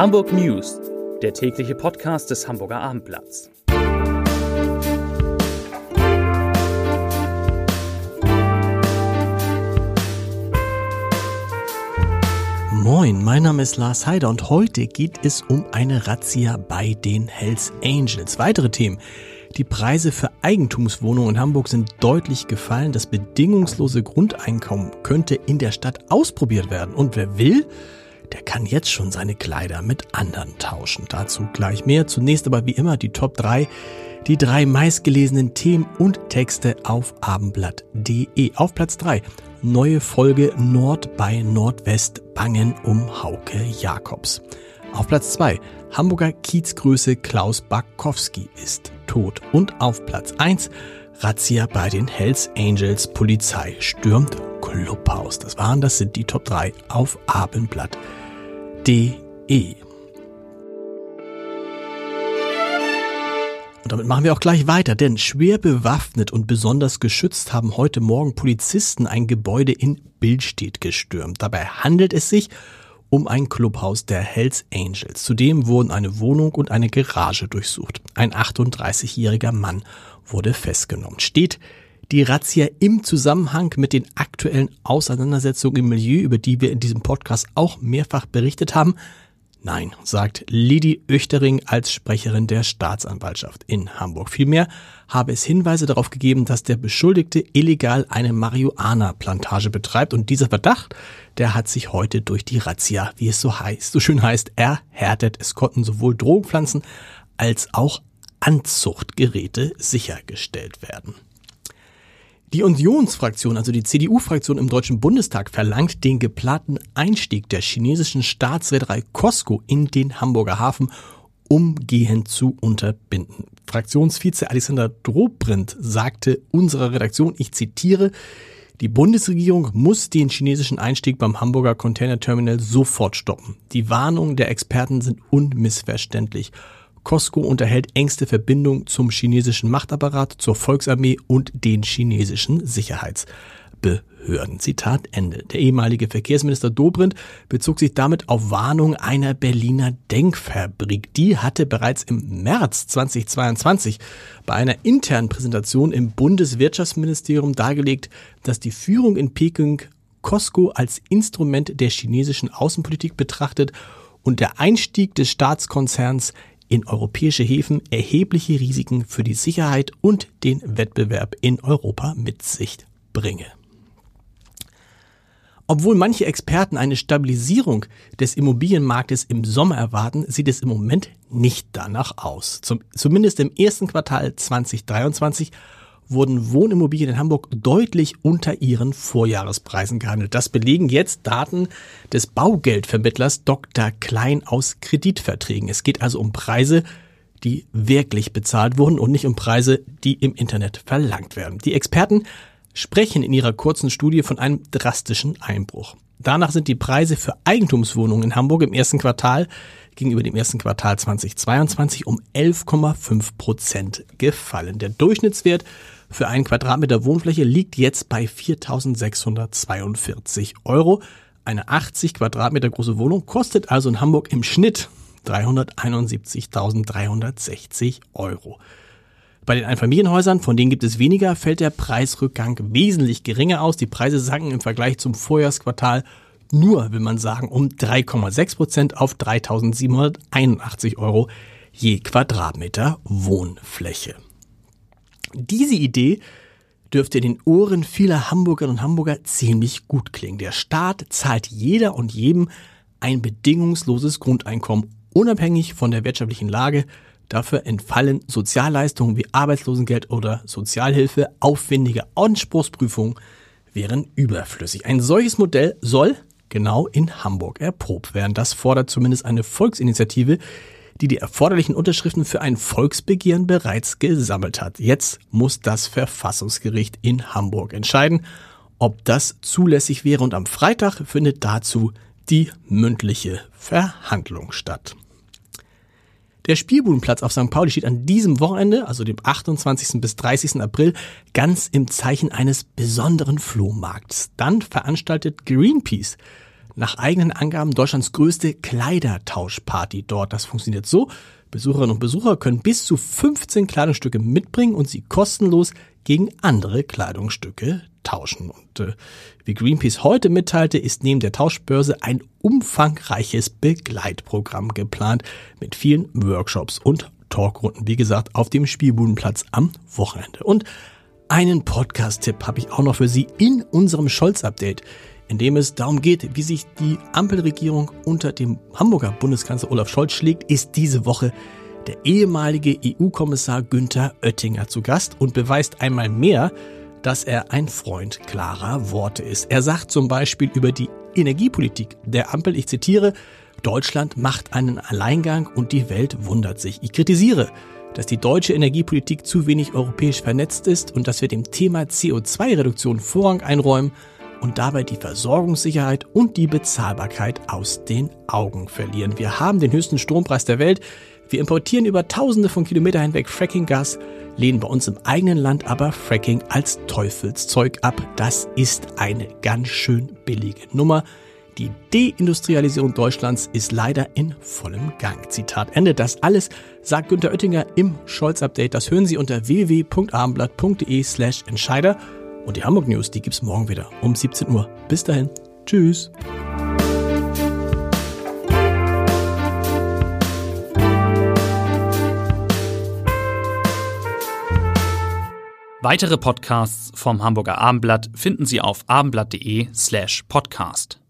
Hamburg News, der tägliche Podcast des Hamburger Abendblatts. Moin, mein Name ist Lars Heider und heute geht es um eine Razzia bei den Hells Angels. Weitere Themen. Die Preise für Eigentumswohnungen in Hamburg sind deutlich gefallen. Das bedingungslose Grundeinkommen könnte in der Stadt ausprobiert werden. Und wer will, der kann jetzt schon seine Kleider mit anderen tauschen. Dazu gleich mehr. Zunächst aber wie immer die Top 3, die drei meistgelesenen Themen und Texte auf abendblatt.de. Auf Platz 3 neue Folge Nord bei Nordwest Bangen um Hauke Jakobs. Auf Platz 2 Hamburger Kiezgröße Klaus Bakowski ist tot. Und auf Platz 1 Razzia bei den Hells Angels Polizei stürmt Clubhaus. Das waren, das sind die Top 3 auf abendblatt.de. Und damit machen wir auch gleich weiter, denn schwer bewaffnet und besonders geschützt haben heute Morgen Polizisten ein Gebäude in Billstedt gestürmt. Dabei handelt es sich um ein Clubhaus der Hells Angels. Zudem wurden eine Wohnung und eine Garage durchsucht. Ein 38-jähriger Mann wurde festgenommen. Steht die Razzia im Zusammenhang mit den aktuellen Auseinandersetzungen im Milieu, über die wir in diesem Podcast auch mehrfach berichtet haben? Nein, sagt Lidi Oechtering als Sprecherin der Staatsanwaltschaft in Hamburg. Vielmehr habe es Hinweise darauf gegeben, dass der Beschuldigte illegal eine Marihuana-Plantage betreibt und dieser Verdacht, der hat sich heute durch die Razzia, wie es so heißt, so schön heißt, erhärtet. Es konnten sowohl Drogenpflanzen als auch Anzuchtgeräte sichergestellt werden. Die Unionsfraktion, also die CDU-Fraktion im Deutschen Bundestag, verlangt den geplanten Einstieg der chinesischen Staatsreederei Costco in den Hamburger Hafen umgehend zu unterbinden. Fraktionsvize Alexander Drobrindt sagte unserer Redaktion, ich zitiere, die Bundesregierung muss den chinesischen Einstieg beim Hamburger Container Terminal sofort stoppen. Die Warnungen der Experten sind unmissverständlich. Costco unterhält engste Verbindung zum chinesischen Machtapparat, zur Volksarmee und den chinesischen Sicherheitsbehörden. Zitat Ende. Der ehemalige Verkehrsminister Dobrindt bezog sich damit auf Warnung einer Berliner Denkfabrik. Die hatte bereits im März 2022 bei einer internen Präsentation im Bundeswirtschaftsministerium dargelegt, dass die Führung in Peking Costco als Instrument der chinesischen Außenpolitik betrachtet und der Einstieg des Staatskonzerns in europäische Häfen erhebliche Risiken für die Sicherheit und den Wettbewerb in Europa mit sich bringe. Obwohl manche Experten eine Stabilisierung des Immobilienmarktes im Sommer erwarten, sieht es im Moment nicht danach aus. Zum, zumindest im ersten Quartal 2023 wurden Wohnimmobilien in Hamburg deutlich unter ihren Vorjahrespreisen gehandelt. Das belegen jetzt Daten des Baugeldvermittlers Dr. Klein aus Kreditverträgen. Es geht also um Preise, die wirklich bezahlt wurden und nicht um Preise, die im Internet verlangt werden. Die Experten sprechen in ihrer kurzen Studie von einem drastischen Einbruch. Danach sind die Preise für Eigentumswohnungen in Hamburg im ersten Quartal gegenüber dem ersten Quartal 2022 um 11,5 Prozent gefallen. Der Durchschnittswert für einen Quadratmeter Wohnfläche liegt jetzt bei 4.642 Euro. Eine 80 Quadratmeter große Wohnung kostet also in Hamburg im Schnitt 371.360 Euro. Bei den Einfamilienhäusern, von denen gibt es weniger, fällt der Preisrückgang wesentlich geringer aus. Die Preise sanken im Vergleich zum Vorjahresquartal nur, will man sagen, um 3,6 Prozent auf 3.781 Euro je Quadratmeter Wohnfläche. Diese Idee dürfte in den Ohren vieler Hamburgerinnen und Hamburger ziemlich gut klingen. Der Staat zahlt jeder und jedem ein bedingungsloses Grundeinkommen, unabhängig von der wirtschaftlichen Lage. Dafür entfallen Sozialleistungen wie Arbeitslosengeld oder Sozialhilfe. Aufwendige Anspruchsprüfungen wären überflüssig. Ein solches Modell soll genau in Hamburg erprobt werden. Das fordert zumindest eine Volksinitiative, die die erforderlichen Unterschriften für ein Volksbegehren bereits gesammelt hat. Jetzt muss das Verfassungsgericht in Hamburg entscheiden, ob das zulässig wäre und am Freitag findet dazu die mündliche Verhandlung statt. Der Spielbudenplatz auf St. Pauli steht an diesem Wochenende, also dem 28. bis 30. April, ganz im Zeichen eines besonderen Flohmarkts. Dann veranstaltet Greenpeace nach eigenen Angaben Deutschlands größte Kleidertauschparty dort. Das funktioniert so. Besucherinnen und Besucher können bis zu 15 Kleidungsstücke mitbringen und sie kostenlos gegen andere Kleidungsstücke tauschen. Und äh, wie Greenpeace heute mitteilte, ist neben der Tauschbörse ein umfangreiches Begleitprogramm geplant mit vielen Workshops und Talkrunden, wie gesagt, auf dem Spielbudenplatz am Wochenende. Und einen Podcast-Tipp habe ich auch noch für Sie in unserem Scholz-Update, in dem es darum geht, wie sich die Ampelregierung unter dem Hamburger Bundeskanzler Olaf Scholz schlägt, ist diese Woche der ehemalige EU-Kommissar Günther Oettinger zu Gast und beweist einmal mehr, dass er ein Freund klarer Worte ist. Er sagt zum Beispiel über die Energiepolitik der Ampel, ich zitiere, Deutschland macht einen Alleingang und die Welt wundert sich. Ich kritisiere, dass die deutsche Energiepolitik zu wenig europäisch vernetzt ist und dass wir dem Thema CO2-Reduktion Vorrang einräumen und dabei die Versorgungssicherheit und die Bezahlbarkeit aus den Augen verlieren. Wir haben den höchsten Strompreis der Welt. Wir importieren über Tausende von Kilometern hinweg Fracking-Gas, lehnen bei uns im eigenen Land aber Fracking als Teufelszeug ab. Das ist eine ganz schön billige Nummer. Die Deindustrialisierung Deutschlands ist leider in vollem Gang. Zitat Ende. Das alles sagt Günter Oettinger im Scholz-Update. Das hören Sie unter www.abendblatt.de slash Entscheider. Und die Hamburg News, die gibt's morgen wieder um 17 Uhr. Bis dahin. Tschüss. Weitere Podcasts vom Hamburger Abendblatt finden Sie auf abendblatt.de slash podcast.